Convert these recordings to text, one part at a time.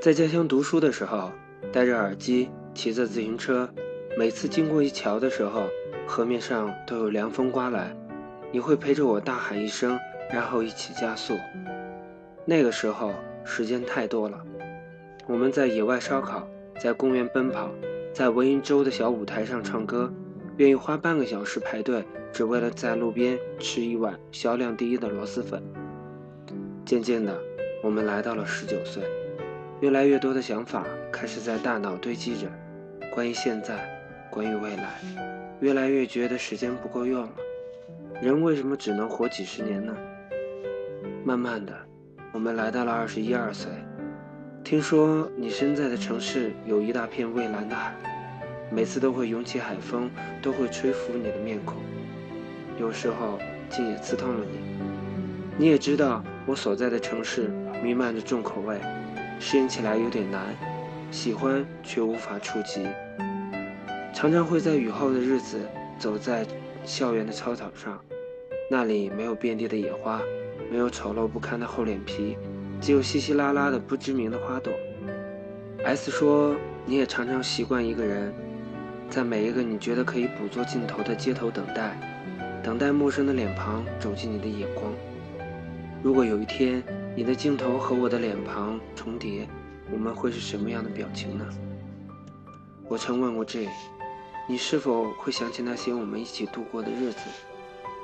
在家乡读书的时候，戴着耳机，骑着自行车，每次经过一桥的时候，河面上都有凉风刮来，你会陪着我大喊一声，然后一起加速。那个时候时间太多了，我们在野外烧烤，在公园奔跑，在文瀛洲的小舞台上唱歌，愿意花半个小时排队，只为了在路边吃一碗销量第一的螺蛳粉。渐渐的，我们来到了十九岁。越来越多的想法开始在大脑堆积着，关于现在，关于未来，越来越觉得时间不够用了。人为什么只能活几十年呢？慢慢的，我们来到了二十一二岁。听说你身在的城市有一大片蔚蓝的海，每次都会涌起海风，都会吹拂你的面孔，有时候竟也刺痛了你。你也知道我所在的城市弥漫着重口味。适应起来有点难，喜欢却无法触及。常常会在雨后的日子走在校园的操场上，那里没有遍地的野花，没有丑陋不堪的厚脸皮，只有稀稀拉拉的不知名的花朵。S 说，你也常常习惯一个人，在每一个你觉得可以捕捉镜头的街头等待，等待陌生的脸庞走进你的眼光。如果有一天，你的镜头和我的脸庞重叠，我们会是什么样的表情呢？我曾问过 J，你是否会想起那些我们一起度过的日子？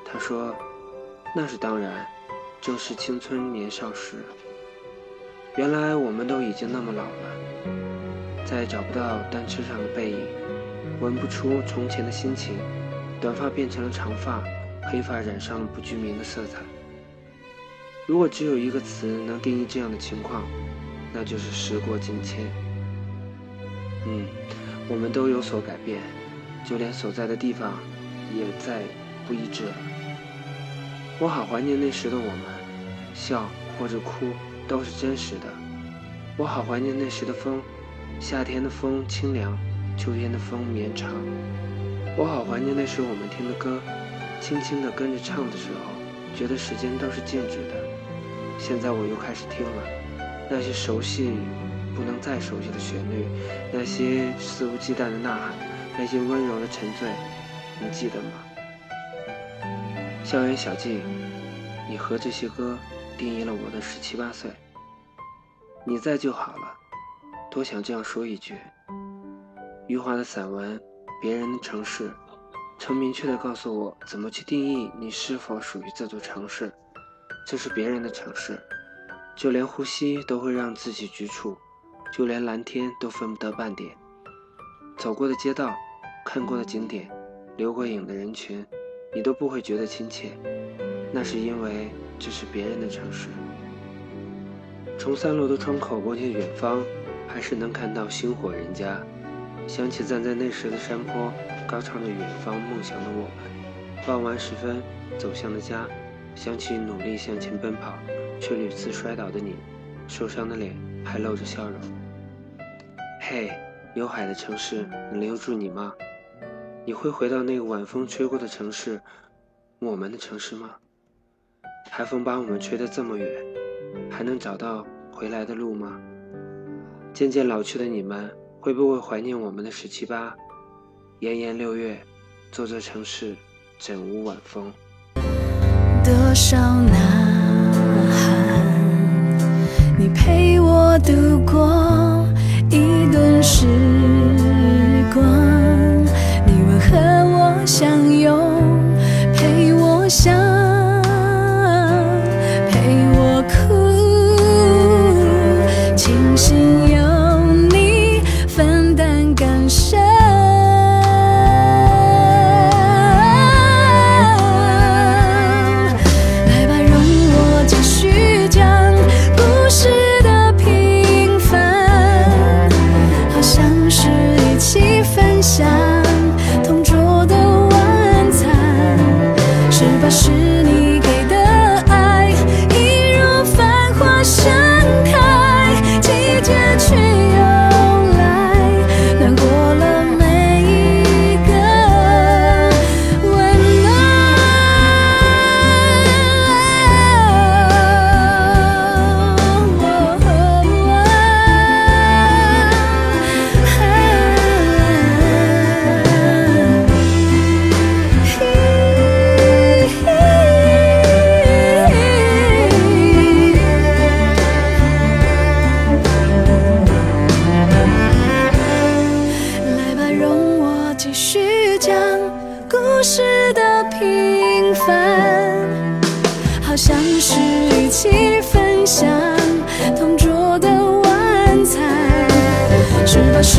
他说，那是当然，正是青春年少时。原来我们都已经那么老了，再也找不到单车上的背影，闻不出从前的心情，短发变成了长发，黑发染上了不具名的色彩。如果只有一个词能定义这样的情况，那就是时过境迁。嗯，我们都有所改变，就连所在的地方也再不一致了。我好怀念那时的我们，笑或者哭都是真实的。我好怀念那时的风，夏天的风清凉，秋天的风绵长。我好怀念那时我们听的歌，轻轻地跟着唱的时候，觉得时间都是静止的。现在我又开始听了那些熟悉不能再熟悉的旋律，那些肆无忌惮的呐喊，那些温柔的沉醉，你记得吗？校园小径，你和这些歌定义了我的十七八岁。你在就好了，多想这样说一句。余华的散文《别人的城市》，曾明确的告诉我怎么去定义你是否属于这座城市。这是别人的城市，就连呼吸都会让自己局促，就连蓝天都分不得半点。走过的街道，看过的景点，留过影的人群，你都不会觉得亲切。那是因为这是别人的城市。从三楼的窗口望向远方，还是能看到星火人家。想起站在那时的山坡，高唱着远方梦想的我们。傍晚时分，走向了家。想起努力向前奔跑，却屡次摔倒的你，受伤的脸还露着笑容。嘿，有海的城市能留住你吗？你会回到那个晚风吹过的城市，我们的城市吗？海风把我们吹得这么远，还能找到回来的路吗？渐渐老去的你们，会不会怀念我们的十七八？炎炎六月，这座城市枕无晚风？多少呐喊，你陪我度过事的平凡，好像是一起分享同桌的晚餐，是吧？是